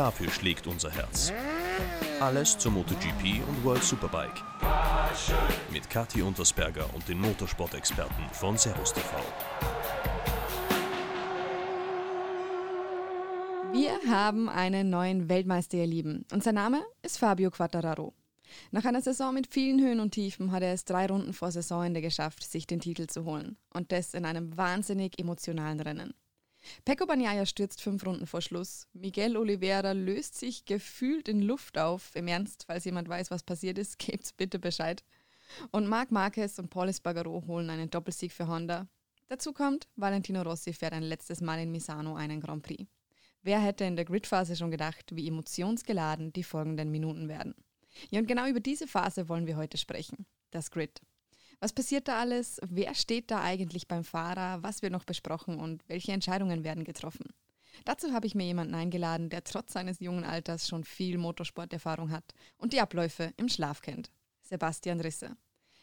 Dafür schlägt unser Herz. Alles zur MotoGP und World Superbike. Mit Kathi Untersberger und den Motorsport-Experten von Servus TV. Wir haben einen neuen Weltmeister, ihr Lieben. Und sein Name ist Fabio Quattararo. Nach einer Saison mit vielen Höhen und Tiefen hat er es drei Runden vor Saisonende geschafft, sich den Titel zu holen. Und das in einem wahnsinnig emotionalen Rennen. Pecco Bagnaia stürzt fünf Runden vor Schluss. Miguel Oliveira löst sich gefühlt in Luft auf. Im Ernst, falls jemand weiß, was passiert ist, gebt's bitte Bescheid. Und Marc Marquez und Paul Espargaro holen einen Doppelsieg für Honda. Dazu kommt, Valentino Rossi fährt ein letztes Mal in Misano einen Grand Prix. Wer hätte in der Gridphase schon gedacht, wie emotionsgeladen die folgenden Minuten werden? Ja, und genau über diese Phase wollen wir heute sprechen. Das Grid. Was passiert da alles? Wer steht da eigentlich beim Fahrer? Was wird noch besprochen und welche Entscheidungen werden getroffen? Dazu habe ich mir jemanden eingeladen, der trotz seines jungen Alters schon viel Motorsporterfahrung hat und die Abläufe im Schlaf kennt. Sebastian Risse.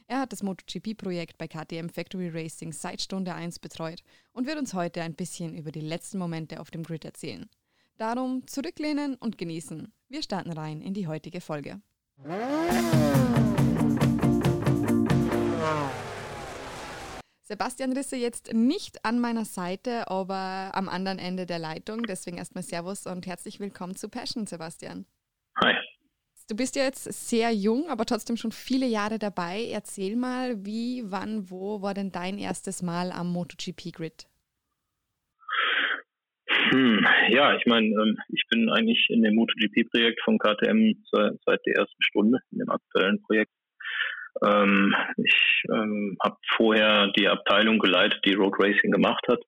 Er hat das MotoGP-Projekt bei KTM Factory Racing seit Stunde 1 betreut und wird uns heute ein bisschen über die letzten Momente auf dem Grid erzählen. Darum zurücklehnen und genießen. Wir starten rein in die heutige Folge. Sebastian Risse jetzt nicht an meiner Seite, aber am anderen Ende der Leitung. Deswegen erstmal Servus und herzlich willkommen zu Passion, Sebastian. Hi. Du bist ja jetzt sehr jung, aber trotzdem schon viele Jahre dabei. Erzähl mal, wie, wann, wo war denn dein erstes Mal am MotoGP-Grid? Hm, ja, ich meine, ähm, ich bin eigentlich in dem MotoGP-Projekt von KTM seit der ersten Stunde, in dem aktuellen Projekt. Ähm, ich ähm, habe vorher die Abteilung geleitet, die Road Racing gemacht hat.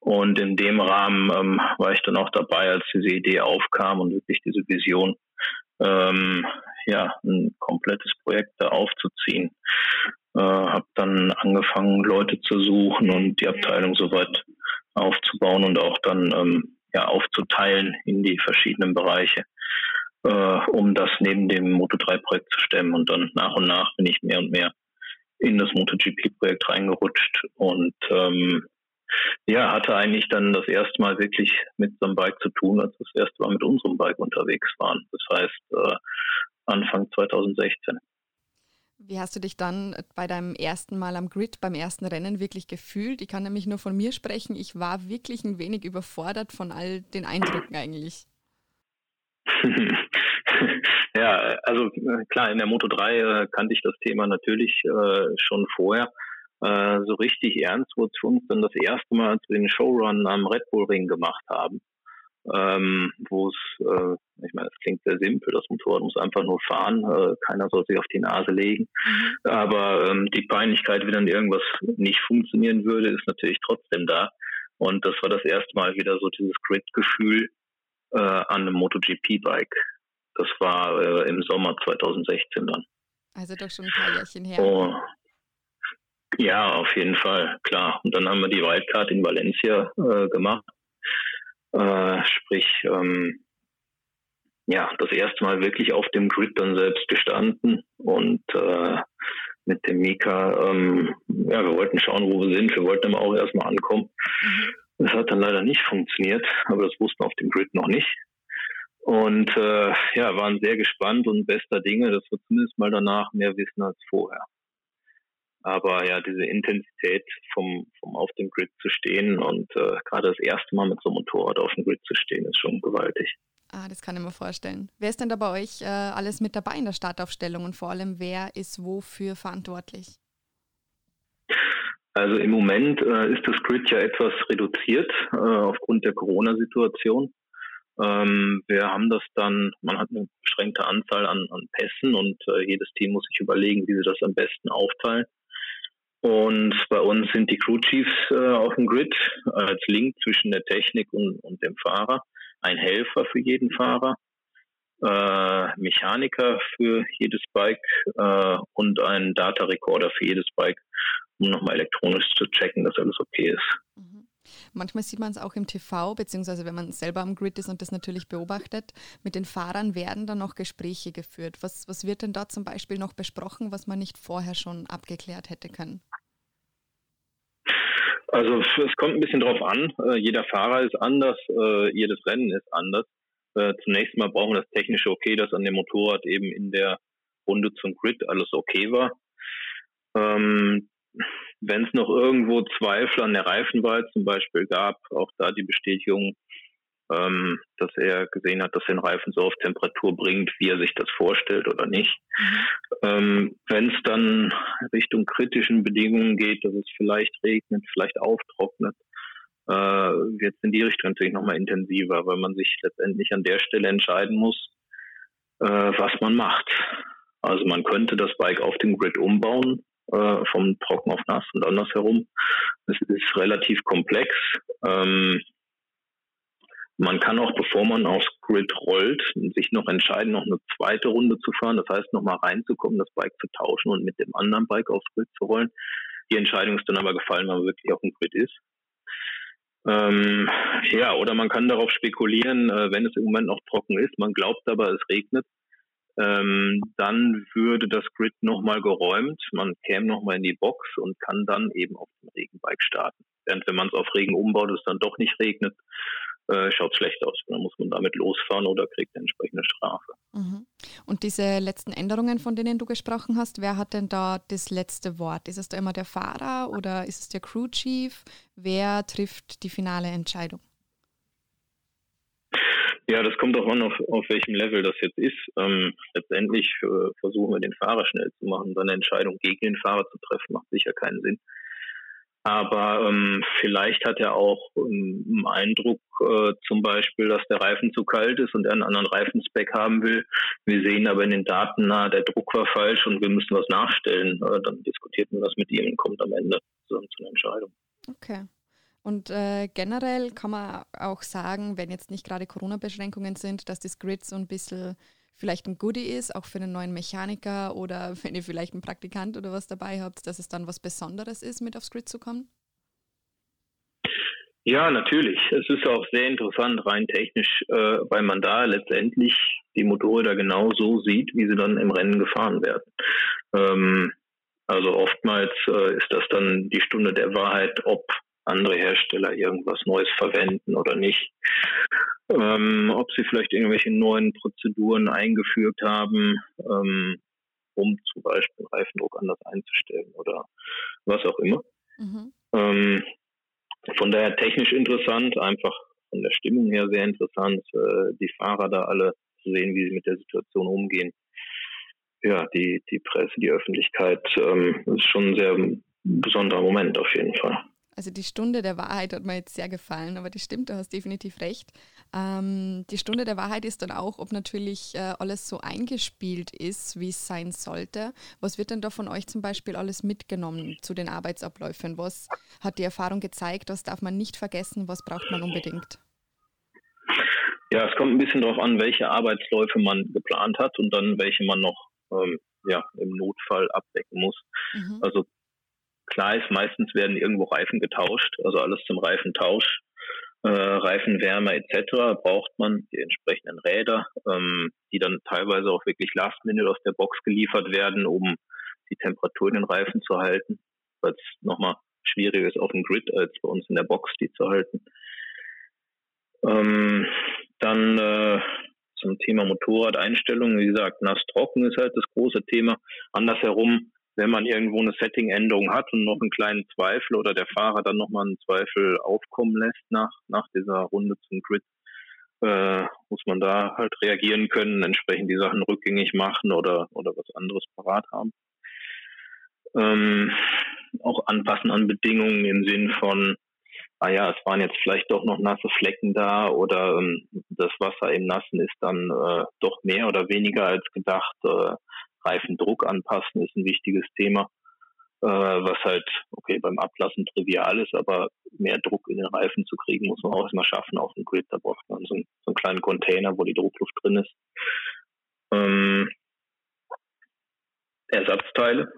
Und in dem Rahmen ähm, war ich dann auch dabei, als diese Idee aufkam und wirklich diese Vision, ähm, ja, ein komplettes Projekt da aufzuziehen. Äh, habe dann angefangen, Leute zu suchen und die Abteilung soweit aufzubauen und auch dann ähm, ja, aufzuteilen in die verschiedenen Bereiche äh, um das neben dem Moto3-Projekt zu stemmen. Und dann nach und nach bin ich mehr und mehr in das MotoGP-Projekt reingerutscht und ähm, ja, hatte eigentlich dann das erste Mal wirklich mit so einem Bike zu tun, als wir das erste Mal mit unserem Bike unterwegs waren. Das heißt äh, Anfang 2016. Wie hast du dich dann bei deinem ersten Mal am Grid, beim ersten Rennen wirklich gefühlt? Ich kann nämlich nur von mir sprechen. Ich war wirklich ein wenig überfordert von all den Eindrücken eigentlich. ja, also äh, klar, in der Moto 3 äh, kannte ich das Thema natürlich äh, schon vorher. Äh, so richtig ernst wurde es für uns dann das erste Mal, als wir den Showrun am Red Bull Ring gemacht haben. Ähm, wo es, äh, ich meine, es klingt sehr simpel, das Motorrad muss einfach nur fahren, äh, keiner soll sich auf die Nase legen. Mhm. Aber ähm, die Peinlichkeit, wie dann irgendwas nicht funktionieren würde, ist natürlich trotzdem da. Und das war das erste Mal wieder so dieses Grid-Gefühl, äh, an einem MotoGP-Bike. Das war äh, im Sommer 2016 dann. Also doch schon ein paar Jährchen her. Oh. Ja, auf jeden Fall, klar. Und dann haben wir die Wildcard in Valencia äh, gemacht. Äh, sprich, ähm, ja, das erste Mal wirklich auf dem Grid dann selbst gestanden und äh, mit dem Mika, ähm, ja, wir wollten schauen, wo wir sind. Wir wollten aber auch erstmal ankommen. Mhm. Das hat dann leider nicht funktioniert, aber das wussten auf dem Grid noch nicht. Und äh, ja, waren sehr gespannt und bester Dinge, dass wir zumindest mal danach mehr wissen als vorher. Aber ja, diese Intensität vom, vom auf dem Grid zu stehen und äh, gerade das erste Mal mit so einem Motorrad auf dem Grid zu stehen, ist schon gewaltig. Ah, das kann ich mir vorstellen. Wer ist denn da bei euch äh, alles mit dabei in der Startaufstellung und vor allem wer ist wofür verantwortlich? Also im Moment äh, ist das Grid ja etwas reduziert äh, aufgrund der Corona-Situation. Ähm, wir haben das dann, man hat eine beschränkte Anzahl an, an Pässen und äh, jedes Team muss sich überlegen, wie sie das am besten aufteilen. Und bei uns sind die Crew Chiefs äh, auf dem Grid als Link zwischen der Technik und, und dem Fahrer, ein Helfer für jeden Fahrer, äh, Mechaniker für jedes Bike äh, und ein Data Recorder für jedes Bike um nochmal elektronisch zu checken, dass alles okay ist. Mhm. Manchmal sieht man es auch im TV, beziehungsweise wenn man selber am Grid ist und das natürlich beobachtet, mit den Fahrern werden dann noch Gespräche geführt. Was, was wird denn da zum Beispiel noch besprochen, was man nicht vorher schon abgeklärt hätte können? Also es kommt ein bisschen drauf an. Äh, jeder Fahrer ist anders, äh, jedes Rennen ist anders. Äh, zunächst mal brauchen wir das technische Okay, dass an dem Motorrad eben in der Runde zum Grid alles okay war. Ähm, wenn es noch irgendwo Zweifel an der Reifenwahl zum Beispiel gab, auch da die Bestätigung, ähm, dass er gesehen hat, dass den Reifen so auf Temperatur bringt, wie er sich das vorstellt oder nicht. Mhm. Ähm, wenn es dann Richtung kritischen Bedingungen geht, dass es vielleicht regnet, vielleicht auftrocknet, äh, wird es in die Richtung natürlich nochmal intensiver, weil man sich letztendlich an der Stelle entscheiden muss, äh, was man macht. Also man könnte das Bike auf dem Grid umbauen, äh, vom Trocken auf Nass und andersherum. Es ist relativ komplex. Ähm, man kann auch, bevor man aufs Grid rollt, sich noch entscheiden, noch eine zweite Runde zu fahren. Das heißt, nochmal reinzukommen, das Bike zu tauschen und mit dem anderen Bike aufs Grid zu rollen. Die Entscheidung ist dann aber gefallen, weil man wirklich auf dem Grid ist. Ähm, ja, oder man kann darauf spekulieren, äh, wenn es im Moment noch trocken ist, man glaubt aber, es regnet, ähm, dann würde das Grid nochmal geräumt, man käme nochmal in die Box und kann dann eben auf dem Regenbike starten. Während wenn man es auf Regen umbaut, es dann doch nicht regnet, äh, schaut schlecht aus. Dann muss man damit losfahren oder kriegt eine entsprechende Strafe. Mhm. Und diese letzten Änderungen, von denen du gesprochen hast, wer hat denn da das letzte Wort? Ist es da immer der Fahrer oder ist es der Crew Chief? Wer trifft die finale Entscheidung? Ja, das kommt auch an, auf, auf welchem Level das jetzt ist. Ähm, letztendlich äh, versuchen wir den Fahrer schnell zu machen. So eine Entscheidung gegen den Fahrer zu treffen, macht sicher keinen Sinn. Aber ähm, vielleicht hat er auch ähm, einen Eindruck, äh, zum Beispiel, dass der Reifen zu kalt ist und er einen anderen Reifenspec haben will. Wir sehen aber in den Daten, na, der Druck war falsch und wir müssen was nachstellen. Äh, dann diskutiert man das mit ihm und kommt am Ende zu, zu einer Entscheidung. Okay. Und äh, generell kann man auch sagen, wenn jetzt nicht gerade Corona-Beschränkungen sind, dass das Grid so ein bisschen vielleicht ein Goodie ist, auch für einen neuen Mechaniker oder wenn ihr vielleicht einen Praktikant oder was dabei habt, dass es dann was Besonderes ist, mit aufs Grid zu kommen? Ja, natürlich. Es ist auch sehr interessant, rein technisch, äh, weil man da letztendlich die Motorräder genau so sieht, wie sie dann im Rennen gefahren werden. Ähm, also oftmals äh, ist das dann die Stunde der Wahrheit, ob andere Hersteller irgendwas Neues verwenden oder nicht. Ähm, ob sie vielleicht irgendwelche neuen Prozeduren eingeführt haben, ähm, um zum Beispiel Reifendruck anders einzustellen oder was auch immer. Mhm. Ähm, von daher technisch interessant, einfach von der Stimmung her sehr interessant, äh, die Fahrer da alle zu sehen, wie sie mit der Situation umgehen. Ja, die, die Presse, die Öffentlichkeit, ähm, ist schon ein sehr besonderer Moment auf jeden Fall. Also die Stunde der Wahrheit hat mir jetzt sehr gefallen, aber das stimmt, du hast definitiv recht. Ähm, die Stunde der Wahrheit ist dann auch, ob natürlich äh, alles so eingespielt ist, wie es sein sollte. Was wird denn da von euch zum Beispiel alles mitgenommen zu den Arbeitsabläufen? Was hat die Erfahrung gezeigt? Was darf man nicht vergessen? Was braucht man unbedingt? Ja, es kommt ein bisschen darauf an, welche Arbeitsläufe man geplant hat und dann welche man noch ähm, ja, im Notfall abdecken muss. Mhm. Also Klar ist, meistens werden irgendwo Reifen getauscht, also alles zum Reifentausch. Äh, Reifenwärme etc. braucht man die entsprechenden Räder, ähm, die dann teilweise auch wirklich last minute aus der Box geliefert werden, um die Temperatur in den Reifen zu halten, weil es nochmal schwieriger ist auf dem Grid als bei uns in der Box die zu halten. Ähm, dann äh, zum Thema Motorradeinstellungen, wie gesagt, nass trocken ist halt das große Thema. Andersherum wenn man irgendwo eine Setting-Änderung hat und noch einen kleinen Zweifel oder der Fahrer dann nochmal einen Zweifel aufkommen lässt nach, nach dieser Runde zum Grid, äh, muss man da halt reagieren können, entsprechend die Sachen rückgängig machen oder, oder was anderes parat haben. Ähm, auch anpassen an Bedingungen im Sinn von, ah ja, es waren jetzt vielleicht doch noch nasse Flecken da oder ähm, das Wasser im Nassen ist dann äh, doch mehr oder weniger als gedacht. Äh, Reifendruck anpassen ist ein wichtiges Thema, äh, was halt, okay, beim Ablassen trivial ist, aber mehr Druck in den Reifen zu kriegen, muss man auch erstmal schaffen auf dem Grid. Da braucht man so, einen, so einen kleinen Container, wo die Druckluft drin ist. Ähm, Ersatzteile.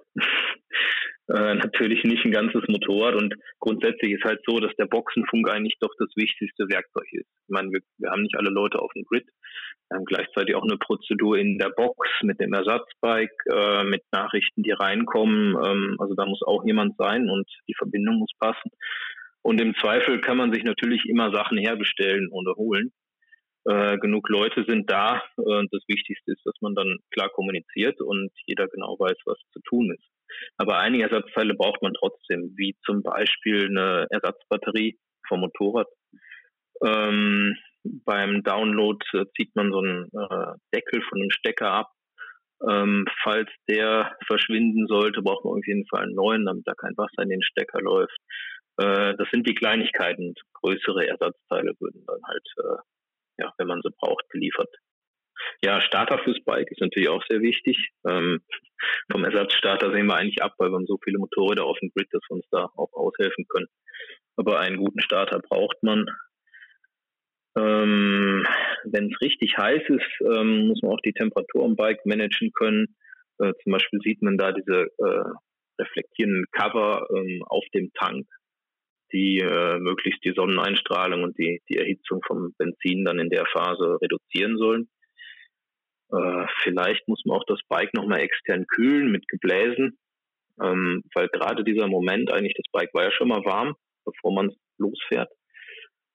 Äh, natürlich nicht ein ganzes Motorrad und grundsätzlich ist halt so, dass der Boxenfunk eigentlich doch das wichtigste Werkzeug ist. Ich meine, wir, wir haben nicht alle Leute auf dem Grid. Wir haben gleichzeitig auch eine Prozedur in der Box mit dem Ersatzbike, äh, mit Nachrichten, die reinkommen. Ähm, also da muss auch jemand sein und die Verbindung muss passen. Und im Zweifel kann man sich natürlich immer Sachen herbestellen oder holen. äh, genug Leute sind da und das Wichtigste ist, dass man dann klar kommuniziert und jeder genau weiß, was zu tun ist. Aber einige Ersatzteile braucht man trotzdem, wie zum Beispiel eine Ersatzbatterie vom Motorrad. Ähm, beim Download äh, zieht man so einen äh, Deckel von einem Stecker ab. Ähm, falls der verschwinden sollte, braucht man auf jeden Fall einen neuen, damit da kein Wasser in den Stecker läuft. Äh, das sind die Kleinigkeiten. Größere Ersatzteile würden dann halt, äh, ja, wenn man sie braucht, geliefert. Ja, Starter fürs Bike ist natürlich auch sehr wichtig. Ähm, vom Ersatzstarter sehen wir eigentlich ab, weil wir haben so viele Motorräder auf dem Grid, dass wir uns da auch aushelfen können. Aber einen guten Starter braucht man. Ähm, Wenn es richtig heiß ist, ähm, muss man auch die Temperatur am Bike managen können. Äh, zum Beispiel sieht man da diese äh, reflektierenden Cover ähm, auf dem Tank, die äh, möglichst die Sonneneinstrahlung und die, die Erhitzung vom Benzin dann in der Phase reduzieren sollen. Äh, vielleicht muss man auch das Bike nochmal extern kühlen mit Gebläsen, ähm, weil gerade dieser Moment, eigentlich das Bike war ja schon mal warm, bevor man losfährt.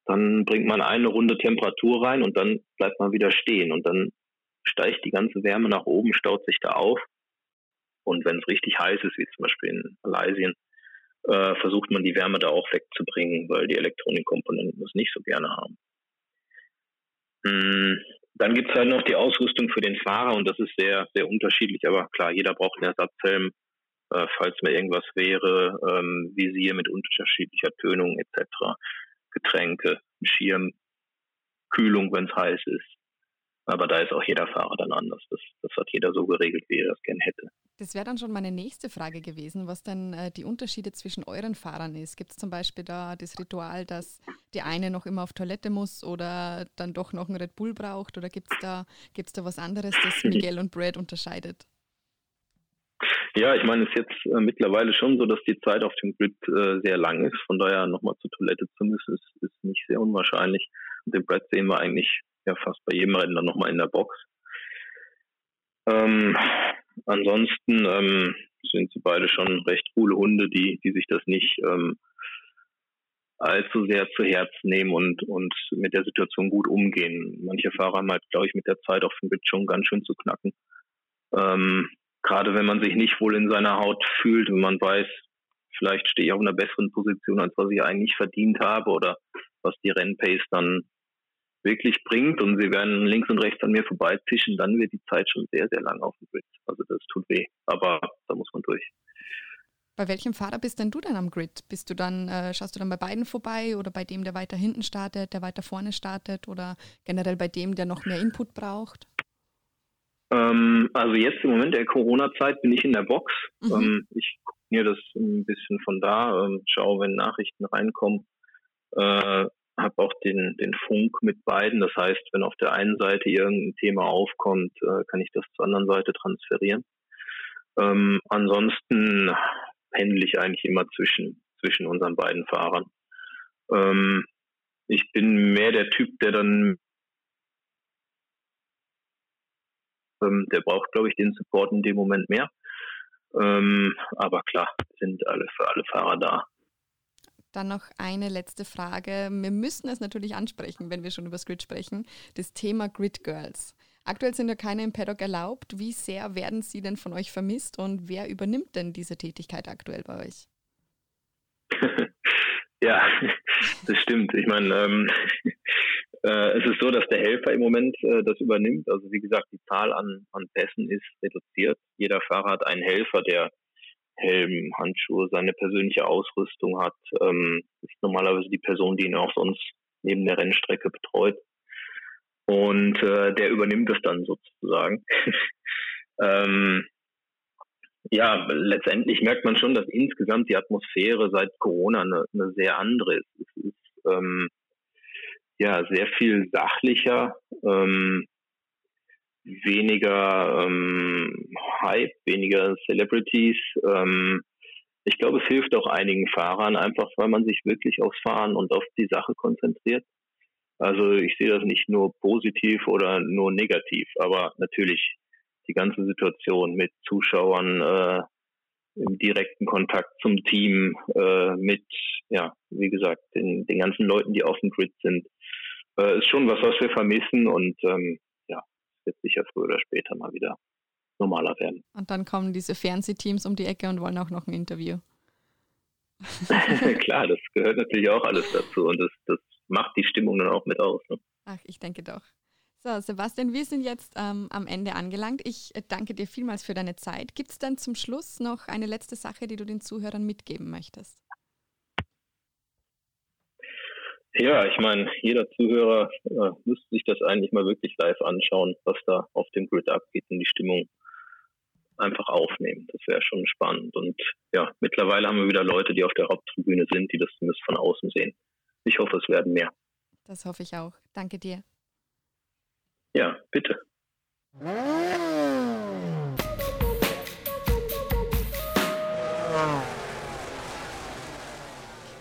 Dann bringt man eine Runde Temperatur rein und dann bleibt man wieder stehen und dann steigt die ganze Wärme nach oben, staut sich da auf. Und wenn es richtig heiß ist, wie zum Beispiel in Malaysia, äh, versucht man die Wärme da auch wegzubringen, weil die Elektronikkomponenten das nicht so gerne haben. Hm, dann gibt es halt noch die Ausrüstung für den Fahrer und das ist sehr, sehr unterschiedlich, aber klar, jeder braucht einen Ersatzhelm, äh, falls mir irgendwas wäre, ähm, Visier mit unterschiedlicher Tönung etc., Getränke, Schirm, Kühlung, wenn es heiß ist. Aber da ist auch jeder Fahrer dann anders. Das, das hat jeder so geregelt, wie er das gern hätte. Das wäre dann schon meine nächste Frage gewesen, was dann äh, die Unterschiede zwischen euren Fahrern ist. Gibt es zum Beispiel da das Ritual, dass die eine noch immer auf Toilette muss oder dann doch noch einen Red Bull braucht? Oder gibt es da, gibt's da was anderes, das Miguel und Brad unterscheidet? Ja, ich meine, es ist jetzt äh, mittlerweile schon so, dass die Zeit auf dem Grid äh, sehr lang ist. Von daher nochmal zur Toilette zu müssen, ist, ist nicht sehr unwahrscheinlich. Und den Brad sehen wir eigentlich ja fast bei jedem Rennen dann nochmal in der Box. Ähm, ansonsten ähm, sind sie beide schon recht coole Hunde, die, die sich das nicht ähm, allzu sehr zu Herzen nehmen und, und mit der Situation gut umgehen. Manche Fahrer haben halt, glaube ich, mit der Zeit auf dem Bit schon ganz schön zu knacken. Ähm, Gerade wenn man sich nicht wohl in seiner Haut fühlt, wenn man weiß, vielleicht stehe ich auf einer besseren Position, als was ich eigentlich verdient habe oder was die Rennpace dann wirklich bringt und sie werden links und rechts an mir vorbeizischen, dann wird die Zeit schon sehr, sehr lang auf dem Grid. Also das tut weh, aber da muss man durch. Bei welchem Fahrer bist denn du dann am Grid? Bist du dann, äh, schaust du dann bei beiden vorbei oder bei dem, der weiter hinten startet, der weiter vorne startet oder generell bei dem, der noch mehr Input braucht? Ähm, also jetzt im Moment der Corona-Zeit bin ich in der Box. Mhm. Ähm, ich gucke mir das ein bisschen von da, ähm, schaue, wenn Nachrichten reinkommen. Äh, habe auch den, den Funk mit beiden. Das heißt, wenn auf der einen Seite irgendein Thema aufkommt, äh, kann ich das zur anderen Seite transferieren. Ähm, ansonsten pendel ich eigentlich immer zwischen, zwischen unseren beiden Fahrern. Ähm, ich bin mehr der Typ, der dann, ähm, der braucht, glaube ich, den Support in dem Moment mehr. Ähm, aber klar, sind alle für alle Fahrer da. Dann noch eine letzte Frage. Wir müssen es natürlich ansprechen, wenn wir schon über Grid sprechen. Das Thema Grid Girls. Aktuell sind ja keine im Paddock erlaubt. Wie sehr werden sie denn von euch vermisst und wer übernimmt denn diese Tätigkeit aktuell bei euch? ja, das stimmt. Ich meine, ähm, äh, es ist so, dass der Helfer im Moment äh, das übernimmt. Also wie gesagt, die Zahl an, an Pässen ist reduziert. Jeder Fahrer hat einen Helfer, der Helm, Handschuhe, seine persönliche Ausrüstung hat, ähm, ist normalerweise die Person, die ihn auch sonst neben der Rennstrecke betreut. Und äh, der übernimmt es dann sozusagen. ähm, ja, letztendlich merkt man schon, dass insgesamt die Atmosphäre seit Corona eine, eine sehr andere ist. Es ist ähm, ja sehr viel sachlicher. Ähm, weniger ähm, Hype, weniger Celebrities. Ähm, ich glaube, es hilft auch einigen Fahrern, einfach weil man sich wirklich aufs Fahren und auf die Sache konzentriert. Also ich sehe das nicht nur positiv oder nur negativ, aber natürlich die ganze Situation mit Zuschauern äh, im direkten Kontakt zum Team, äh, mit, ja, wie gesagt, den, den ganzen Leuten, die auf dem Grid sind, äh, ist schon was, was wir vermissen und ähm, wird sicher früher oder später mal wieder normaler werden. Und dann kommen diese Fernsehteams um die Ecke und wollen auch noch ein Interview. Klar, das gehört natürlich auch alles dazu und das, das macht die Stimmung dann auch mit aus. Ne? Ach, ich denke doch. So, Sebastian, wir sind jetzt ähm, am Ende angelangt. Ich äh, danke dir vielmals für deine Zeit. Gibt es dann zum Schluss noch eine letzte Sache, die du den Zuhörern mitgeben möchtest? Ja, ich meine, jeder Zuhörer äh, müsste sich das eigentlich mal wirklich live anschauen, was da auf dem Grid abgeht und die Stimmung einfach aufnehmen. Das wäre schon spannend. Und ja, mittlerweile haben wir wieder Leute, die auf der Haupttribüne sind, die das zumindest von außen sehen. Ich hoffe, es werden mehr. Das hoffe ich auch. Danke dir. Ja, bitte.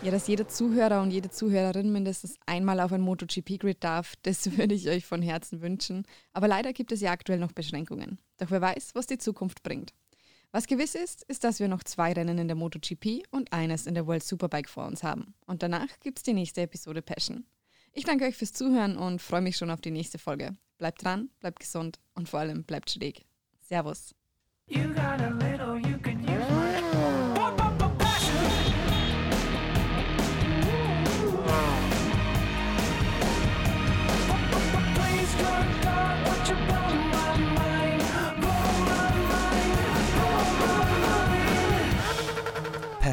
Ja, dass jeder Zuhörer und jede Zuhörerin mindestens einmal auf ein MotoGP-Grid darf, das würde ich euch von Herzen wünschen. Aber leider gibt es ja aktuell noch Beschränkungen. Doch wer weiß, was die Zukunft bringt. Was gewiss ist, ist, dass wir noch zwei Rennen in der MotoGP und eines in der World Superbike vor uns haben. Und danach gibt es die nächste Episode Passion. Ich danke euch fürs Zuhören und freue mich schon auf die nächste Folge. Bleibt dran, bleibt gesund und vor allem bleibt schräg. Servus.